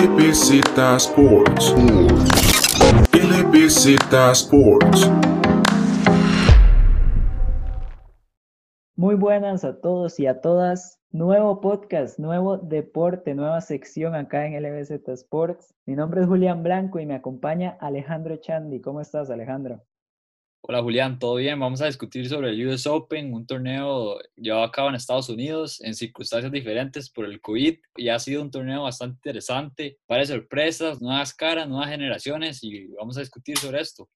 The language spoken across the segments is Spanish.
LBZ Sports. LBZ Sports. Muy buenas a todos y a todas. Nuevo podcast, nuevo deporte, nueva sección acá en LBZ Sports. Mi nombre es Julián Blanco y me acompaña Alejandro Chandi. ¿Cómo estás, Alejandro? Hola Julián, ¿todo bien? Vamos a discutir sobre el US Open, un torneo llevado a cabo en Estados Unidos en circunstancias diferentes por el COVID y ha sido un torneo bastante interesante, varias sorpresas, nuevas caras, nuevas generaciones y vamos a discutir sobre esto.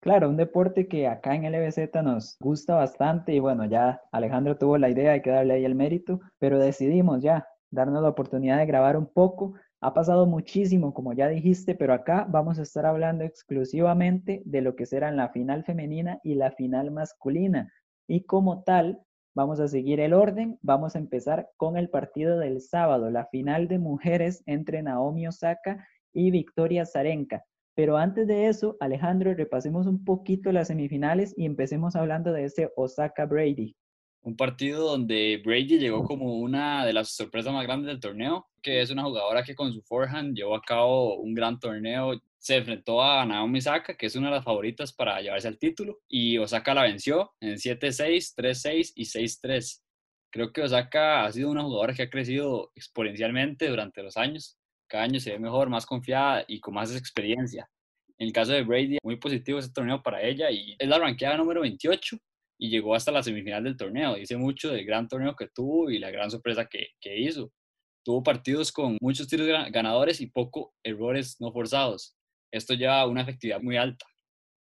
Claro, un deporte que acá en LBZ nos gusta bastante y bueno, ya Alejandro tuvo la idea, hay que darle ahí el mérito, pero decidimos ya darnos la oportunidad de grabar un poco. Ha pasado muchísimo, como ya dijiste, pero acá vamos a estar hablando exclusivamente de lo que serán la final femenina y la final masculina. Y como tal, vamos a seguir el orden. Vamos a empezar con el partido del sábado, la final de mujeres entre Naomi Osaka y Victoria Zarenka. Pero antes de eso, Alejandro, repasemos un poquito las semifinales y empecemos hablando de ese Osaka Brady. Un partido donde Brady llegó como una de las sorpresas más grandes del torneo, que es una jugadora que con su forehand llevó a cabo un gran torneo. Se enfrentó a Naomi Osaka, que es una de las favoritas para llevarse al título, y Osaka la venció en 7-6, 3-6 y 6-3. Creo que Osaka ha sido una jugadora que ha crecido exponencialmente durante los años cada año se ve mejor, más confiada y con más experiencia. En el caso de Brady, muy positivo ese torneo para ella y es la ranqueada número 28 y llegó hasta la semifinal del torneo. Dice mucho del gran torneo que tuvo y la gran sorpresa que, que hizo. Tuvo partidos con muchos tiros ganadores y poco errores no forzados. Esto lleva una efectividad muy alta.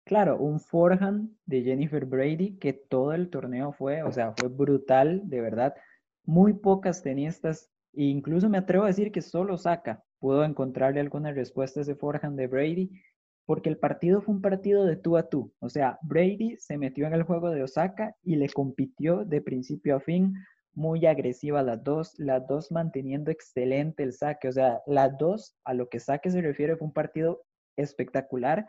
Claro, un forehand de Jennifer Brady que todo el torneo fue, o sea, fue brutal, de verdad. Muy pocas tenistas, e incluso me atrevo a decir que solo saca pudo encontrarle algunas respuestas de forehand de Brady, porque el partido fue un partido de tú a tú. O sea, Brady se metió en el juego de Osaka y le compitió de principio a fin, muy agresiva las dos, las dos manteniendo excelente el saque. O sea, las dos, a lo que saque se refiere, fue un partido espectacular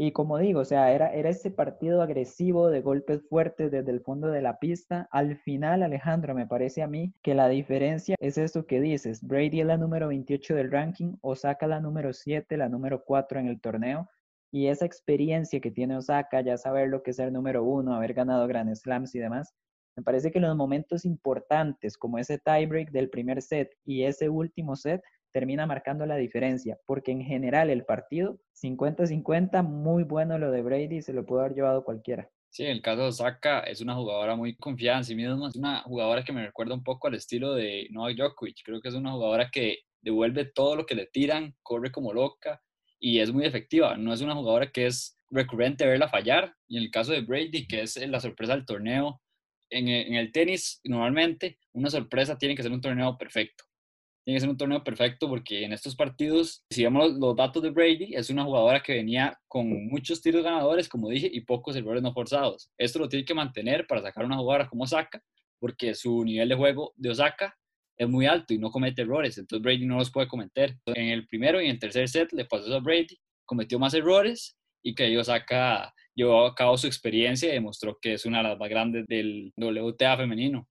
y como digo, o sea, era, era ese partido agresivo de golpes fuertes desde el fondo de la pista. Al final, Alejandro, me parece a mí que la diferencia es eso que dices. Brady es la número 28 del ranking, Osaka la número 7, la número 4 en el torneo. Y esa experiencia que tiene Osaka, ya saber lo que es ser número uno, haber ganado Grand Slams y demás, me parece que los momentos importantes, como ese tiebreak del primer set y ese último set, termina marcando la diferencia, porque en general el partido 50-50, muy bueno lo de Brady, se lo pudo haber llevado cualquiera. Sí, el caso de Osaka es una jugadora muy confiada en sí misma, es una jugadora que me recuerda un poco al estilo de Novak Djokovic, creo que es una jugadora que devuelve todo lo que le tiran, corre como loca y es muy efectiva, no es una jugadora que es recurrente verla fallar, y en el caso de Brady, que es la sorpresa del torneo, en el tenis normalmente una sorpresa tiene que ser un torneo perfecto tiene que ser un torneo perfecto porque en estos partidos, si vemos los datos de Brady, es una jugadora que venía con muchos tiros ganadores, como dije, y pocos errores no forzados. Esto lo tiene que mantener para sacar una jugadora como Osaka, porque su nivel de juego de Osaka es muy alto y no comete errores, entonces Brady no los puede cometer. En el primero y en el tercer set le pasó a Brady, cometió más errores y que Osaka llevó a cabo su experiencia y demostró que es una de las más grandes del WTA femenino.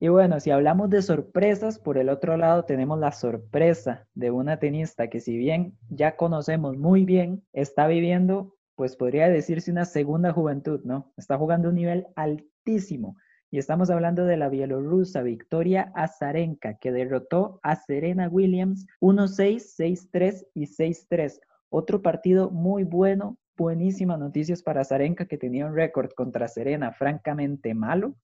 Y bueno, si hablamos de sorpresas, por el otro lado tenemos la sorpresa de una tenista que si bien ya conocemos muy bien, está viviendo, pues podría decirse una segunda juventud, ¿no? Está jugando un nivel altísimo. Y estamos hablando de la bielorrusa Victoria Azarenka, que derrotó a Serena Williams 1-6, 6-3 y 6-3. Otro partido muy bueno, buenísimas noticias para Azarenka, que tenía un récord contra Serena francamente malo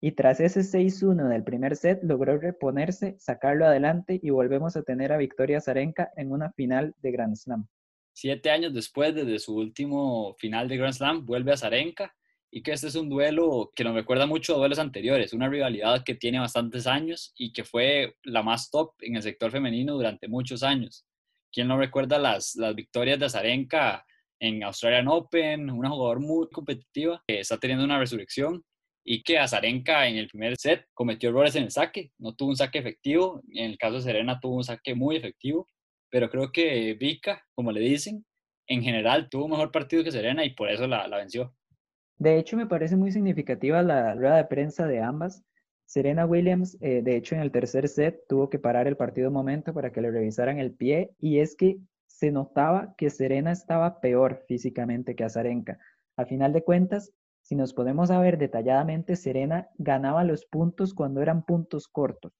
y tras ese 6-1 del primer set logró reponerse, sacarlo adelante y volvemos a tener a Victoria Zarenka en una final de Grand Slam. Siete años después, desde su último final de Grand Slam, vuelve a Zarenka y que este es un duelo que nos recuerda mucho a duelos anteriores, una rivalidad que tiene bastantes años y que fue la más top en el sector femenino durante muchos años. ¿Quién no recuerda las, las victorias de Zarenka en Australian Open? Una jugadora muy competitiva que está teniendo una resurrección y que Azarenka en el primer set cometió errores en el saque, no tuvo un saque efectivo, en el caso de Serena tuvo un saque muy efectivo, pero creo que Vika, como le dicen, en general tuvo un mejor partido que Serena y por eso la, la venció. De hecho, me parece muy significativa la rueda de prensa de ambas. Serena Williams, eh, de hecho, en el tercer set tuvo que parar el partido un momento para que le revisaran el pie y es que se notaba que Serena estaba peor físicamente que Azarenka. A final de cuentas, si nos podemos ver detalladamente, Serena ganaba los puntos cuando eran puntos cortos,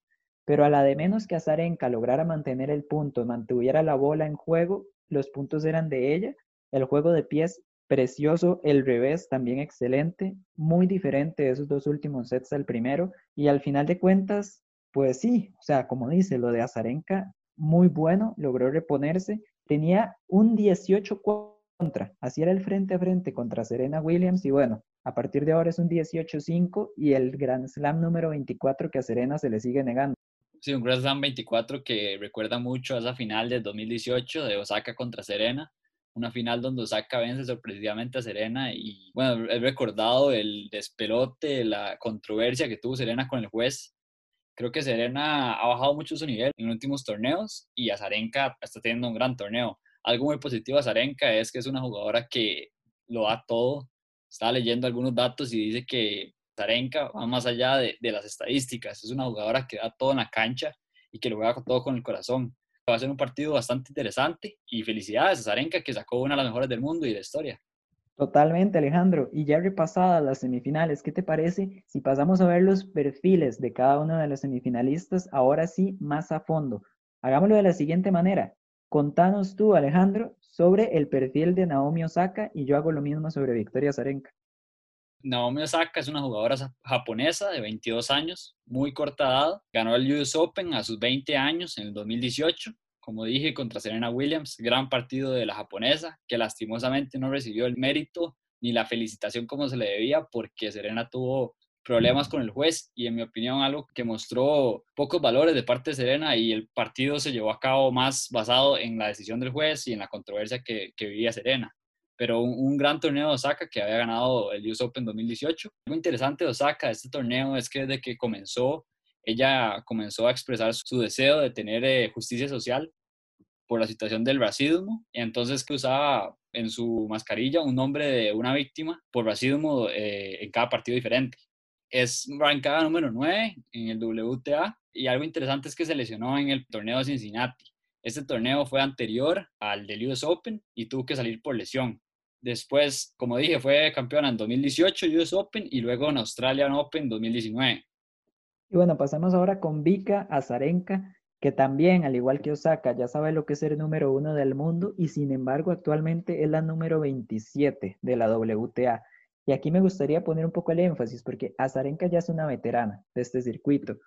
pero a la de menos que Azarenka lograra mantener el punto, mantuviera la bola en juego, los puntos eran de ella. El juego de pies precioso, el revés también excelente, muy diferente de esos dos últimos sets al primero. Y al final de cuentas, pues sí, o sea, como dice, lo de Azarenka, muy bueno, logró reponerse. Tenía un 18 contra, así era el frente a frente contra Serena Williams y bueno, a partir de ahora es un 18-5 y el Grand Slam número 24 que a Serena se le sigue negando. Sí, un Grand Slam 24 que recuerda mucho a esa final de 2018 de Osaka contra Serena una final donde Osaka vence sorpresivamente a Serena y bueno, he recordado el despelote, la controversia que tuvo Serena con el juez. Creo que Serena ha bajado mucho su nivel en los últimos torneos y Azarenka está teniendo un gran torneo. Algo muy positivo a Azarenka es que es una jugadora que lo da todo. Estaba leyendo algunos datos y dice que Azarenka va más allá de, de las estadísticas. Es una jugadora que da todo en la cancha y que lo juega todo con el corazón va a ser un partido bastante interesante y felicidades a Zarenka que sacó una de las mejores del mundo y de la historia. Totalmente, Alejandro. Y ya repasadas las semifinales, ¿qué te parece si pasamos a ver los perfiles de cada uno de los semifinalistas ahora sí más a fondo? Hagámoslo de la siguiente manera. Contanos tú, Alejandro, sobre el perfil de Naomi Osaka y yo hago lo mismo sobre Victoria Zarenka. Naomi Osaka es una jugadora japonesa de 22 años, muy corta edad. Ganó el US Open a sus 20 años en el 2018. Como dije, contra Serena Williams, gran partido de la japonesa, que lastimosamente no recibió el mérito ni la felicitación como se le debía, porque Serena tuvo problemas con el juez y en mi opinión algo que mostró pocos valores de parte de Serena y el partido se llevó a cabo más basado en la decisión del juez y en la controversia que, que vivía Serena pero un, gran torneo de Osaka que había ganado el US Open 2018. Algo interesante de Osaka este torneo es que desde que comenzó, ella comenzó a expresar su deseo de tener eh, justicia social por la situación del racismo, y entonces que usaba en su mascarilla un nombre de una víctima por racismo eh, en cada partido diferente. Es rankada número 9 en el WTA y algo interesante es que se lesionó en el torneo de Cincinnati. Este torneo fue anterior al del US Open y tuvo que salir por lesión. Después, como dije, fue campeona en 2018 US Open y luego en Australian Open 2019. Y bueno, pasamos ahora con Vika Azarenka, que también, al igual que Osaka, ya sabe lo que es el número uno del mundo y sin embargo actualmente es la número 27 de la WTA. Y aquí me gustaría poner un poco el énfasis porque Azarenka ya es una veterana de este circuito.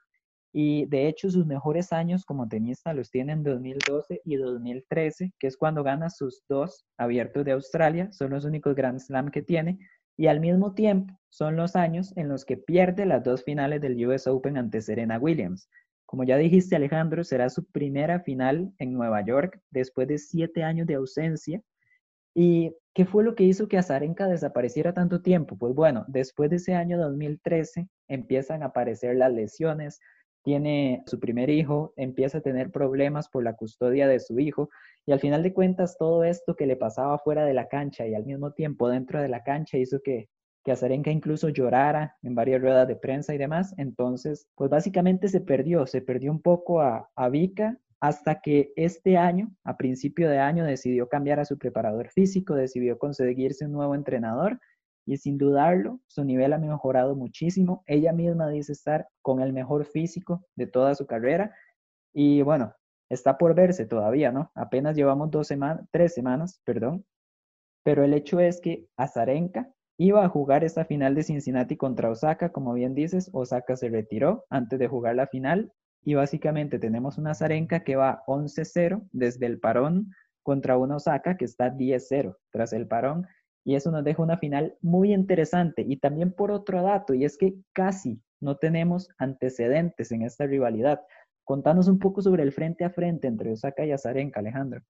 Y de hecho sus mejores años como tenista los tiene en 2012 y 2013, que es cuando gana sus dos abiertos de Australia, son los únicos Grand Slam que tiene, y al mismo tiempo son los años en los que pierde las dos finales del US Open ante Serena Williams. Como ya dijiste Alejandro, será su primera final en Nueva York después de siete años de ausencia. ¿Y qué fue lo que hizo que Azarenka desapareciera tanto tiempo? Pues bueno, después de ese año 2013 empiezan a aparecer las lesiones, tiene su primer hijo, empieza a tener problemas por la custodia de su hijo y al final de cuentas todo esto que le pasaba fuera de la cancha y al mismo tiempo dentro de la cancha hizo que, que Azarenka incluso llorara en varias ruedas de prensa y demás. Entonces, pues básicamente se perdió, se perdió un poco a, a Vika hasta que este año, a principio de año, decidió cambiar a su preparador físico, decidió conseguirse un nuevo entrenador y sin dudarlo, su nivel ha mejorado muchísimo. Ella misma dice estar con el mejor físico de toda su carrera y bueno, está por verse todavía, ¿no? Apenas llevamos dos semanas, tres semanas, perdón, pero el hecho es que Azarenka iba a jugar esta final de Cincinnati contra Osaka, como bien dices, Osaka se retiró antes de jugar la final y básicamente tenemos una Azarenka que va 11-0 desde el parón contra una Osaka que está 10-0 tras el parón y eso nos deja una final muy interesante. Y también por otro dato, y es que casi no tenemos antecedentes en esta rivalidad. Contanos un poco sobre el frente a frente entre Osaka y Azarenka, Alejandro.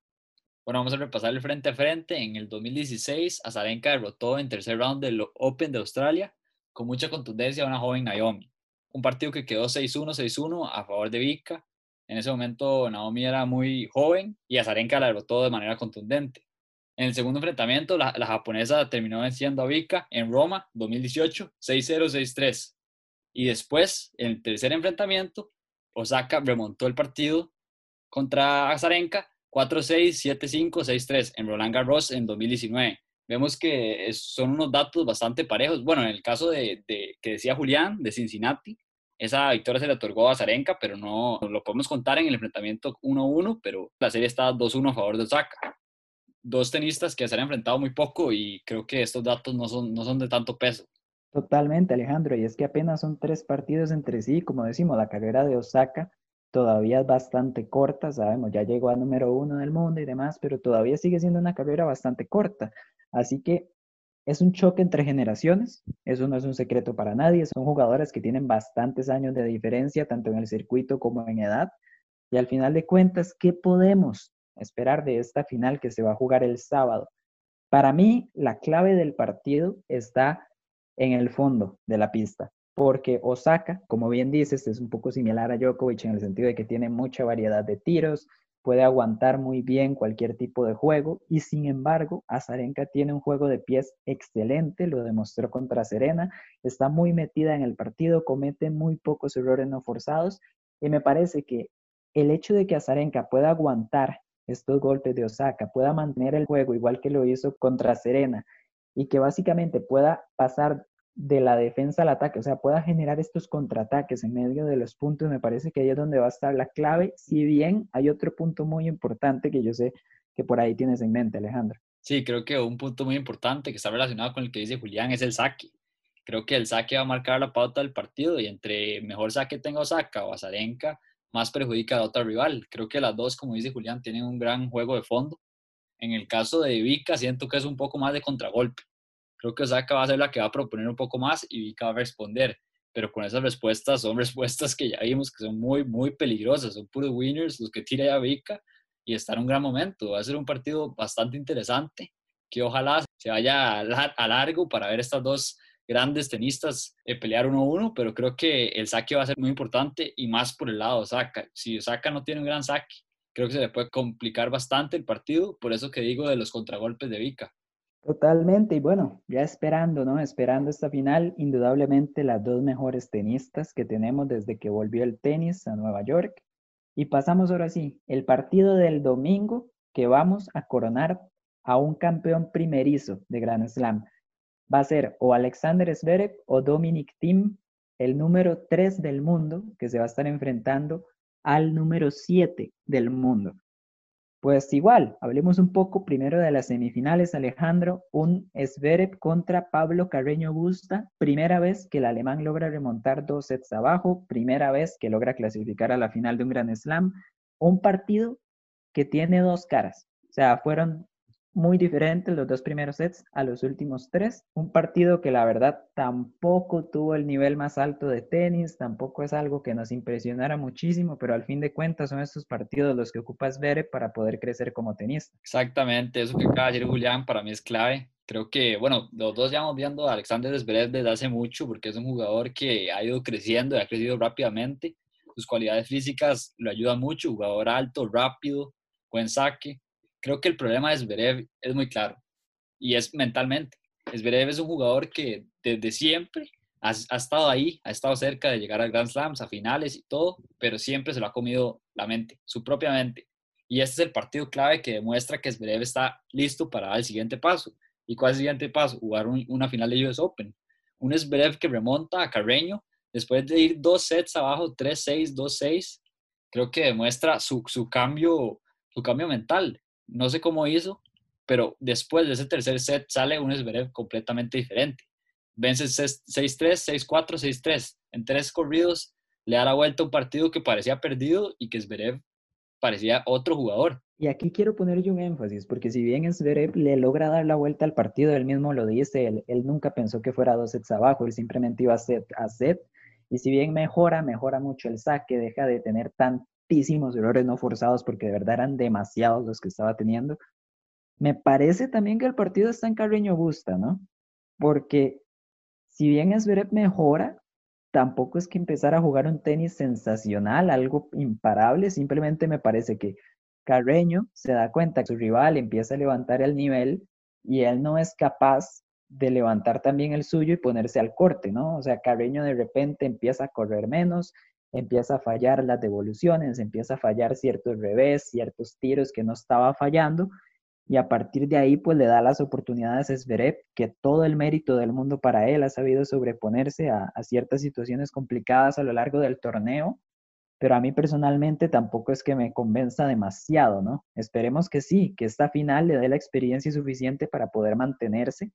Bueno, vamos a repasar el frente a frente. En el 2016, Azarenka derrotó en tercer round del Open de Australia con mucha contundencia a una joven Naomi. Un partido que quedó 6-1, 6-1 a favor de Vika. En ese momento Naomi era muy joven y Azarenka la derrotó de manera contundente. En el segundo enfrentamiento, la, japonesa terminó venciendo a Vika en Roma 2018, 6-0, 6-3. Y después, en el tercer enfrentamiento, Osaka remontó el partido contra Azarenka 4-6, 7-5, 6-3 en Roland Garros en 2019. Vemos que son unos datos bastante parejos. Bueno, en el caso de, que decía Julián, de Cincinnati, esa victoria se le otorgó a Zarenka, pero no lo podemos contar en el enfrentamiento 1-1, pero la serie está 2-1 a favor de Osaka. Dos tenistas que se han enfrentado muy poco y creo que estos datos no son, no son de tanto peso. Totalmente, Alejandro, y es que apenas son tres partidos entre sí, como decimos, la carrera de Osaka todavía es bastante corta, sabemos, ya llegó a número uno del mundo y demás, pero todavía sigue siendo una carrera bastante corta. Así que es un choque entre generaciones, eso no es un secreto para nadie, son jugadores que tienen bastantes años de diferencia, tanto en el circuito como en edad, y al final de cuentas, ¿qué podemos esperar de esta final que se va a jugar el sábado? Para mí, la clave del partido está en el fondo de la pista porque Osaka, como bien dices, es un poco similar a Djokovic en el sentido de que tiene mucha variedad de tiros, puede aguantar muy bien cualquier tipo de juego y sin embargo Azarenka tiene un juego de pies excelente, lo demostró contra Serena, está muy metida en el partido, comete muy pocos errores no forzados y me parece que el hecho de que Azarenka pueda aguantar estos golpes de Osaka, pueda mantener el juego igual que lo hizo contra Serena y que básicamente pueda pasar de la defensa al ataque, o sea, pueda generar estos contraataques en medio de los puntos, me parece que ahí es donde va a estar la clave, si bien hay otro punto muy importante que yo sé que por ahí tienes en mente, Alejandro. Sí, creo que un punto muy importante que está relacionado con el que dice Julián es el saque. Creo que el saque va a marcar la pauta del partido y entre mejor saque tenga Osaka o Azarenka, más perjudica a otra rival. Creo que las dos, como dice Julián, tienen un gran juego de fondo. En el caso de Vika, siento que es un poco más de contragolpe creo que Osaka va a ser la que va a proponer un poco más y Vika va a responder. Pero con esas respuestas son respuestas que ya vimos que son muy, muy peligrosas. Son puros winners los que tira ya Vika y está en un gran momento. Va a ser un partido bastante interesante que ojalá se vaya a largo para ver estas dos grandes tenistas eh, pelear uno a uno, pero creo que el saque va a ser muy importante y más por el lado de Osaka. Si Osaka no tiene un gran saque, creo que se le puede complicar bastante el partido, por eso que digo de los contragolpes de Vika. Totalmente, y bueno, ya esperando, ¿no? Esperando esta final, indudablemente las dos mejores tenistas que tenemos desde que volvió el tenis a Nueva York. Y pasamos ahora sí, el partido del domingo que vamos a coronar a un campeón primerizo de Grand Slam. Va a ser o Alexander Zverev o Dominic Thiem, el número 3 del mundo, que se va a estar enfrentando al número 7 del mundo. Pues igual, hablemos un poco primero de las semifinales, Alejandro. Un Zverev contra Pablo Carreño Busta. Primera vez que el alemán logra remontar dos sets abajo. Primera vez que logra clasificar a la final de un Grand Slam. Un partido que tiene dos caras. O sea, fueron muy diferentes los dos primeros sets a los últimos tres. Un partido que la verdad tampoco tuvo el nivel más alto de tenis, tampoco es algo que nos impresionara muchísimo, pero al fin de cuentas son estos partidos los que ocupas ver para poder crecer como tenista. Exactamente, eso que acaba de decir Julián para mí es clave. Creo que, bueno, los dos ya vamos viendo a Alexander Zverev desde hace mucho porque es un jugador que ha ido creciendo y ha crecido rápidamente. Sus cualidades físicas lo ayudan mucho, jugador alto, rápido, buen saque creo que el problema de Zverev es muy claro y es mentalmente. Zverev es un jugador que desde siempre ha, estado ahí, ha estado cerca de llegar al Grand Slams, a finales y todo, pero siempre se lo ha comido la mente, su propia mente. Y este es el partido clave que demuestra que Zverev está listo para dar el siguiente paso. ¿Y cuál es el siguiente paso? Jugar una final de US Open. Un Zverev que remonta a Carreño después de ir dos sets abajo, 3-6, 2-6. Creo que demuestra su, su, cambio, su cambio mental no sé cómo hizo, pero después de ese tercer set sale un Zverev completamente diferente. Vence 6-3, 6-4, 6-3. En tres corridos le da la vuelta a un partido que parecía perdido y que Zverev parecía otro jugador. Y aquí quiero poner yo un énfasis, porque si bien Zverev le logra dar la vuelta al partido, él mismo lo dice, él, nunca pensó que fuera dos sets abajo, él simplemente iba a set a set. Y si bien mejora, mejora mucho el saque, deja de tener tan, errores no forzados porque de verdad eran demasiados los que estaba teniendo. Me parece también que el partido está en Carreño Busta, ¿no? Porque si bien Zverev mejora, tampoco es que empezar a jugar un tenis sensacional, algo imparable, simplemente me parece que Carreño se da cuenta que su rival empieza a levantar el nivel y él no es capaz de levantar también el suyo y ponerse al corte, ¿no? O sea, Carreño de repente empieza a correr menos, empieza a fallar las devoluciones, empieza a fallar ciertos revés, ciertos tiros que no estaba fallando, y a partir de ahí pues le da las oportunidades a Zverev, que todo el mérito del mundo para él ha sabido sobreponerse a, a ciertas situaciones complicadas a lo largo del torneo, pero a mí personalmente tampoco es que me convenza demasiado, ¿no? Esperemos que sí, que esta final le dé la experiencia suficiente para poder mantenerse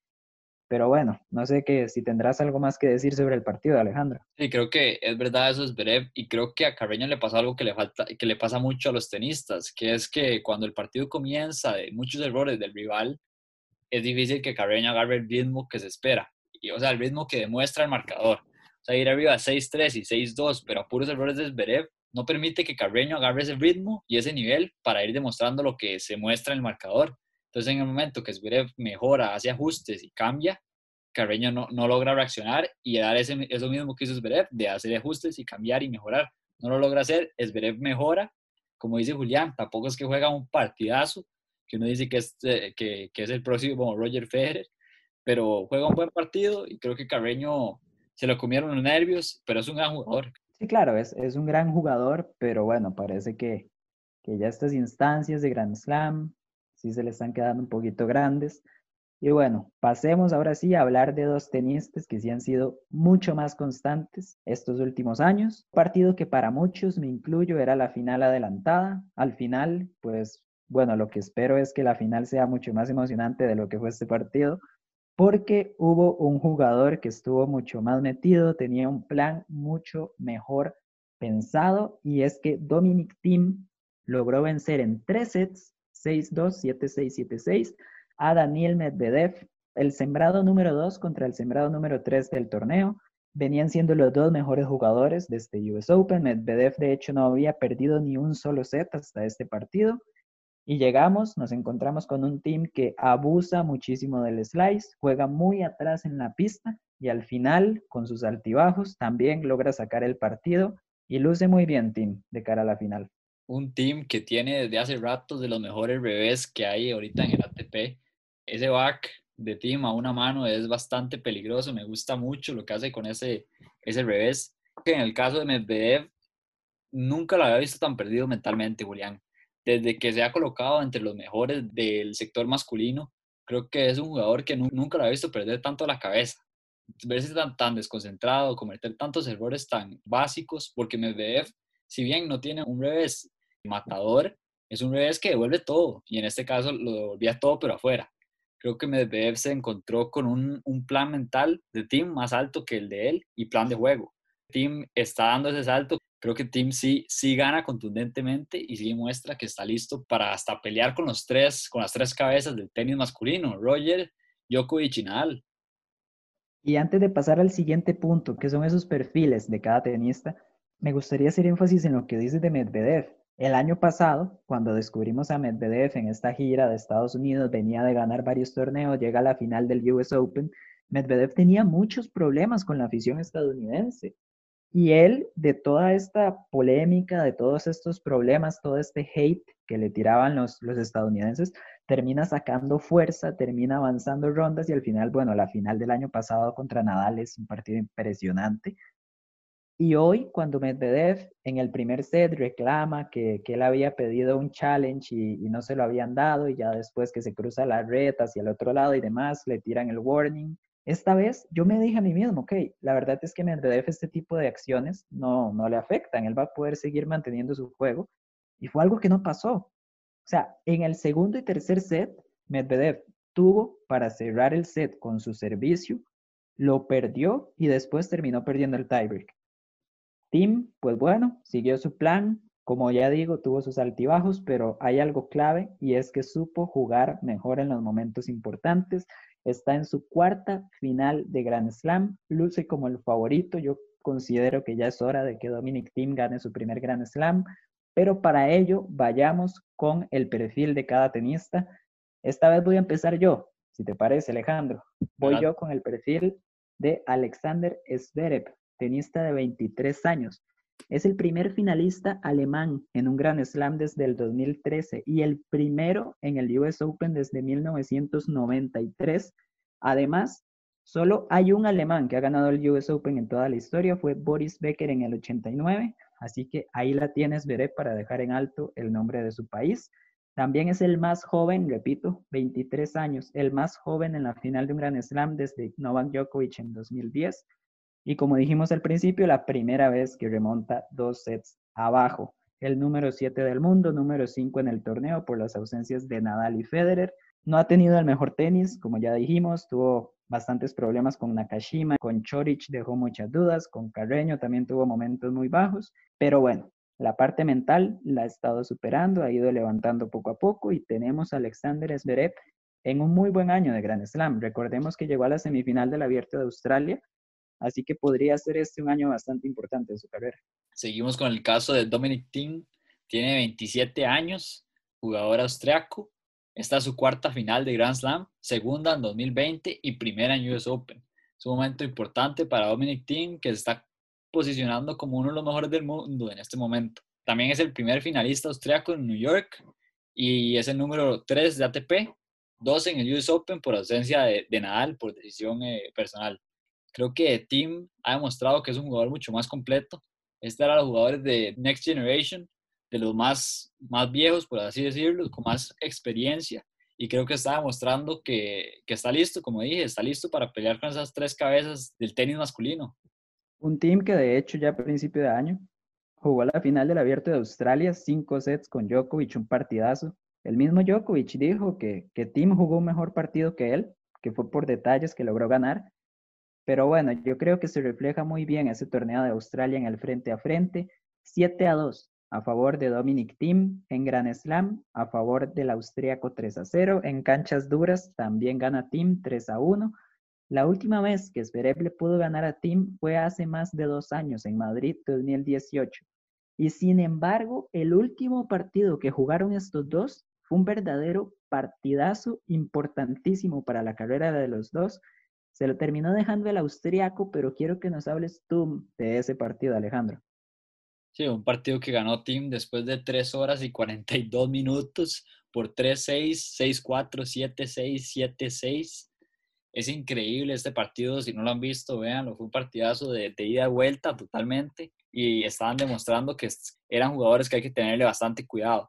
pero bueno, no sé que, si tendrás algo más que decir sobre el partido, Alejandro. Sí, creo que es verdad, eso es breve. Y creo que a Carreño le pasa algo que le, falta, que le pasa mucho a los tenistas, que es que cuando el partido comienza de muchos errores del rival, es difícil que Carreño agarre el ritmo que se espera. Y, o sea, el ritmo que demuestra el marcador. O sea, ir arriba 6-3 y 6-2, pero a puros errores de Zverev, no permite que Carreño agarre ese ritmo y ese nivel para ir demostrando lo que se muestra en el marcador. Entonces, en el momento que Zverev mejora, hace ajustes y cambia, Carreño no, no logra reaccionar y dar ese, eso mismo que hizo Zverev, de hacer ajustes y cambiar y mejorar. No lo logra hacer, Zverev mejora, como dice Julián, tampoco es que juega un partidazo, que uno dice que es, eh, que, que es el próximo Roger Federer, pero juega un buen partido y creo que Carreño se lo comieron los nervios, pero es un gran jugador. Sí, claro, es, es un gran jugador, pero bueno, parece que, que ya estas instancias de Grand Slam sí se le están quedando un poquito grandes. Y bueno, pasemos ahora sí a hablar de dos tenistas que sí han sido mucho más constantes estos últimos años. partido que para muchos, me incluyo, era la final adelantada. Al final, pues bueno, lo que espero es que la final sea mucho más emocionante de lo que fue este partido, porque hubo un jugador que estuvo mucho más metido, tenía un plan mucho mejor pensado, y es que Dominic Thiem logró vencer en tres sets, 6-2, 7-6, 7-6 a Daniel Medvedev, el sembrado número 2 contra el sembrado número 3 del torneo. Venían siendo los dos mejores jugadores de este US Open. Medvedev, de hecho, no había perdido ni un solo set hasta este partido. Y llegamos, nos encontramos con un team que abusa muchísimo del slice, juega muy atrás en la pista y al final, con sus altibajos, también logra sacar el partido y luce muy bien team de cara a la final. Un team que tiene desde hace rato de los mejores revés que hay ahorita en el ATP ese back de team a una mano es bastante peligroso. Me gusta mucho lo que hace con ese, ese revés. En el caso de Medvedev, nunca lo había visto tan perdido mentalmente, Julián. Desde que se ha colocado entre los mejores del sector masculino, creo que es un jugador que nunca lo había visto perder tanto la cabeza. Verse tan, tan desconcentrado, cometer tantos errores tan básicos, porque Medvedev, si bien no tiene un revés matador, es un revés que devuelve todo. Y en este caso lo devolvía todo, pero afuera creo que Medvedev se encontró con un, plan mental de Team más alto que el de él y plan de juego. Team está dando ese salto. Creo que Team sí, sí gana contundentemente y sí muestra que está listo para hasta pelear con los tres, con las tres cabezas del tenis masculino, Roger, Djokovic y Nadal. Y antes de pasar al siguiente punto, que son esos perfiles de cada tenista, me gustaría hacer énfasis en lo que dices de Medvedev. El año pasado, cuando descubrimos a Medvedev en esta gira de Estados Unidos, venía de ganar varios torneos, llega a la final del US Open, Medvedev tenía muchos problemas con la afición estadounidense. Y él, de toda esta polémica, de todos estos problemas, todo este hate que le tiraban los, los estadounidenses, termina sacando fuerza, termina avanzando rondas y al final, bueno, la final del año pasado contra Nadal es un partido impresionante. Y hoy, cuando Medvedev en el primer set reclama que, que él había pedido un challenge y, no se lo habían dado, y ya después que se cruza la red hacia el otro lado y demás, le tiran el warning. Esta vez yo me dije a mí mismo, ok, la verdad es que Medvedev este tipo de acciones no, no le afectan, él va a poder seguir manteniendo su juego. Y fue algo que no pasó. O sea, en el segundo y tercer set, Medvedev tuvo para cerrar el set con su servicio, lo perdió y después terminó perdiendo el tiebreak. Tim, pues bueno, siguió su plan. Como ya digo, tuvo sus altibajos, pero hay algo clave y es que supo jugar mejor en los momentos importantes. Está en su cuarta final de Grand Slam, luce como el favorito. Yo considero que ya es hora de que Dominic Thiem gane su primer Grand Slam, pero para ello vayamos con el perfil de cada tenista. Esta vez voy a empezar yo, si te parece, Alejandro. Voy yo con el perfil de Alexander Zverev tenista de 23 años. Es el primer finalista alemán en un Grand Slam desde el 2013 y el primero en el US Open desde 1993. Además, Solo hay un alemán que ha ganado el US Open en toda la historia, fue Boris Becker en el 89, así que ahí la tienes, veré, para dejar en alto el nombre de su país. También es el más joven, repito, 23 años, el más joven en la final de un Grand Slam desde Novak Djokovic en 2010. Y como dijimos al principio, la primera vez que remonta dos sets abajo. El número 7 del mundo, número 5 en el torneo por las ausencias de Nadal y Federer. No ha tenido el mejor tenis, como ya dijimos, tuvo bastantes problemas con Nakashima, con Chorich dejó muchas dudas, con Carreño también tuvo momentos muy bajos, pero bueno, la parte mental la ha estado superando, ha ido levantando poco a poco y tenemos a Alexander Zverev en un muy buen año de Grand Slam. Recordemos que llegó a la semifinal del Abierto de Australia, así que podría ser este un año bastante importante de su carrera. Seguimos con el caso de Dominic Thiem, tiene 27 años, jugador austriaco, esta es su cuarta final de Grand Slam, segunda en 2020 y primera en US Open. Es un momento importante para Dominic Thiem, que se está posicionando como uno de los mejores del mundo en este momento. También es el primer finalista austriaco en New York y es el número 3 de ATP, 12 en el US Open por ausencia de, Nadal por decisión eh, personal. Creo que Thiem ha demostrado que es un jugador mucho más completo. Este era los jugadores de Next Generation, de los más, más viejos, por así decirlo, con más experiencia. Y creo que está demostrando que, que está listo, como dije, está listo para pelear con esas tres cabezas del tenis masculino. Un team que de hecho ya a principio de año jugó la final del Abierto de Australia, cinco sets con Djokovic, un partidazo. El mismo Djokovic dijo que, que Tim jugó un mejor partido que él, que fue por detalles que logró ganar. Pero bueno, yo creo que se refleja muy bien ese torneo de Australia en el frente a frente. 7 a 2 a favor de Dominic Thiem en Grand Slam, a favor del austríaco 3 a 0. En canchas duras también gana Thiem 3 a 1. La última vez que Zverev pudo ganar a Thiem fue hace más de dos años, en Madrid 2018. Y sin embargo, el último partido que jugaron estos dos fue un verdadero partidazo importantísimo para la carrera de los dos. Se lo terminó dejando el austríaco, pero quiero que nos hables tú de ese partido, Alejandro. Sí, un partido que ganó Team después de 3 horas y 42 minutos por 3-6, 6-4, 7-6, 7-6. Es increíble este partido, si no lo han visto, véanlo, fue un partidazo de, ida y vuelta totalmente y estaban demostrando que eran jugadores que hay que tenerle bastante cuidado.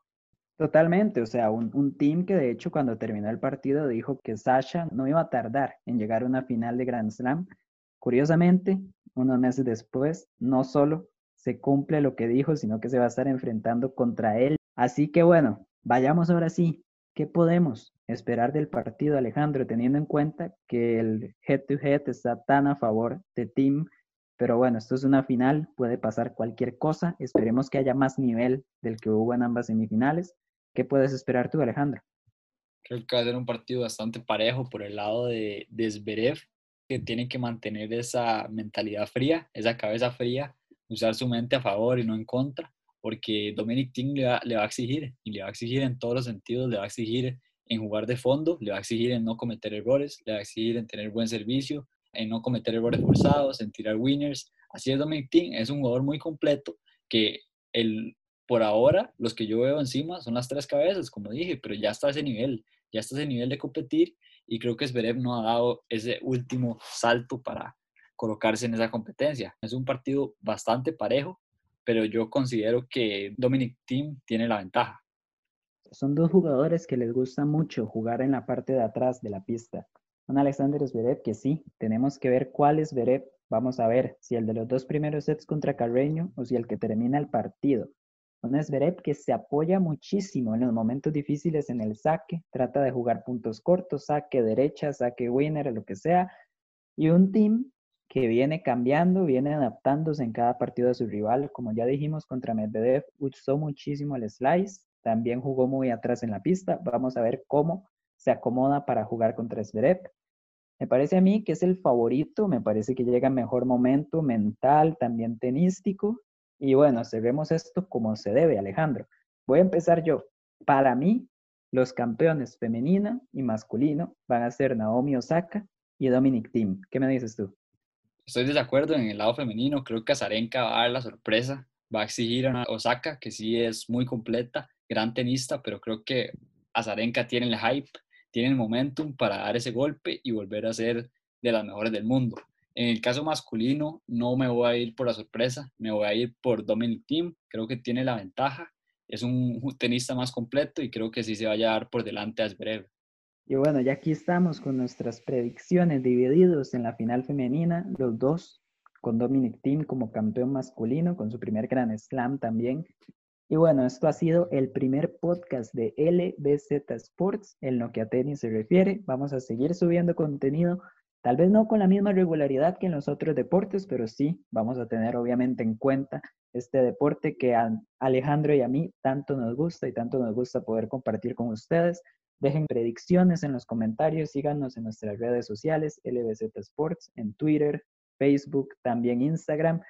Totalmente, o sea, un, un, team que de hecho cuando terminó el partido dijo que Sasha no iba a tardar en llegar a una final de Grand Slam. Curiosamente, unos meses después, no solo se cumple lo que dijo, sino que se va a estar enfrentando contra él. Así que bueno, vayamos ahora sí. ¿Qué podemos esperar del partido, Alejandro, teniendo en cuenta que el head-to-head está tan a favor de Team? Pero bueno, esto es una final, puede pasar cualquier cosa. Esperemos que haya más nivel del que hubo en ambas semifinales. ¿Qué puedes esperar tú, Alejandro? Creo que va a ser un partido bastante parejo por el lado de, de Zverev, que tiene que mantener esa mentalidad fría, esa cabeza fría usar su mente a favor y no en contra, porque Dominic Thiem le va, le va a exigir, y le va a exigir en todos los sentidos, le va a exigir en jugar de fondo, le va a exigir en no cometer errores, le va a exigir en tener buen servicio, en no cometer errores forzados, en tirar winners. Así es Dominic Thiem, es un jugador muy completo que el, por ahora los que yo veo encima son las tres cabezas, como dije, pero ya está ese nivel, ya está ese nivel de competir y creo que Zverev no ha dado ese último salto para, colocarse en esa competencia. Es un partido bastante parejo, pero yo considero que Dominic Team tiene la ventaja. Son dos jugadores que les gusta mucho jugar en la parte de atrás de la pista. Un Alexander Zverev que sí, tenemos que ver cuál es Zverev. Vamos a ver si el de los dos primeros sets contra Carreño o si el que termina el partido. Un Zverev que se apoya muchísimo en los momentos difíciles en el saque, trata de jugar puntos cortos, saque derecha, saque winner, lo que sea. Y un team que viene cambiando, viene adaptándose en cada partido a su rival. Como ya dijimos, contra Medvedev usó muchísimo el slice, también jugó muy atrás en la pista. Vamos a ver cómo se acomoda para jugar contra Zverev. Me parece a mí que es el favorito, me parece que llega en mejor momento mental, también tenístico. Y bueno, cerremos esto como se debe, Alejandro. Voy a empezar yo. Para mí, los campeones femenino y masculino van a ser Naomi Osaka y Dominic Thiem. ¿Qué me dices tú? Estoy de acuerdo en el lado femenino. Creo que Azarenka va a dar la sorpresa. Va a exigir a Osaka, que sí es muy completa, gran tenista, pero creo que Azarenka tiene el hype, tiene el momentum para dar ese golpe y volver a ser de las mejores del mundo. En el caso masculino, no me voy a ir por la sorpresa, me voy a ir por Dominic Thiem. Creo que tiene la ventaja. Es un tenista más completo y creo que sí se va a llevar por delante a Zverev. Y bueno, ya aquí estamos con nuestras predicciones divididos en la final femenina, los dos con Dominic Thiem como campeón masculino, con su primer Grand Slam también. Y bueno, esto ha sido el primer podcast de LBZ Sports en lo que a tenis se refiere. Vamos a seguir subiendo contenido Tal vez no con la misma regularidad que en los otros deportes, pero sí vamos a tener obviamente en cuenta este deporte que a Alejandro y a mí tanto nos gusta y tanto nos gusta poder compartir con ustedes. Dejen predicciones en los comentarios, síganos en nuestras redes sociales, LBZ Sports, en Twitter, Facebook, también Instagram.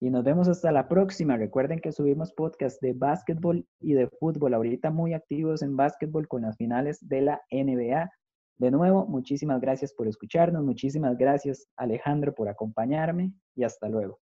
Y nos vemos hasta la próxima. Recuerden que subimos podcast de básquetbol y de fútbol, ahorita muy activos en básquetbol con las finales de la NBA. De nuevo, muchísimas gracias por escucharnos, muchísimas gracias Alejandro por acompañarme y hasta luego.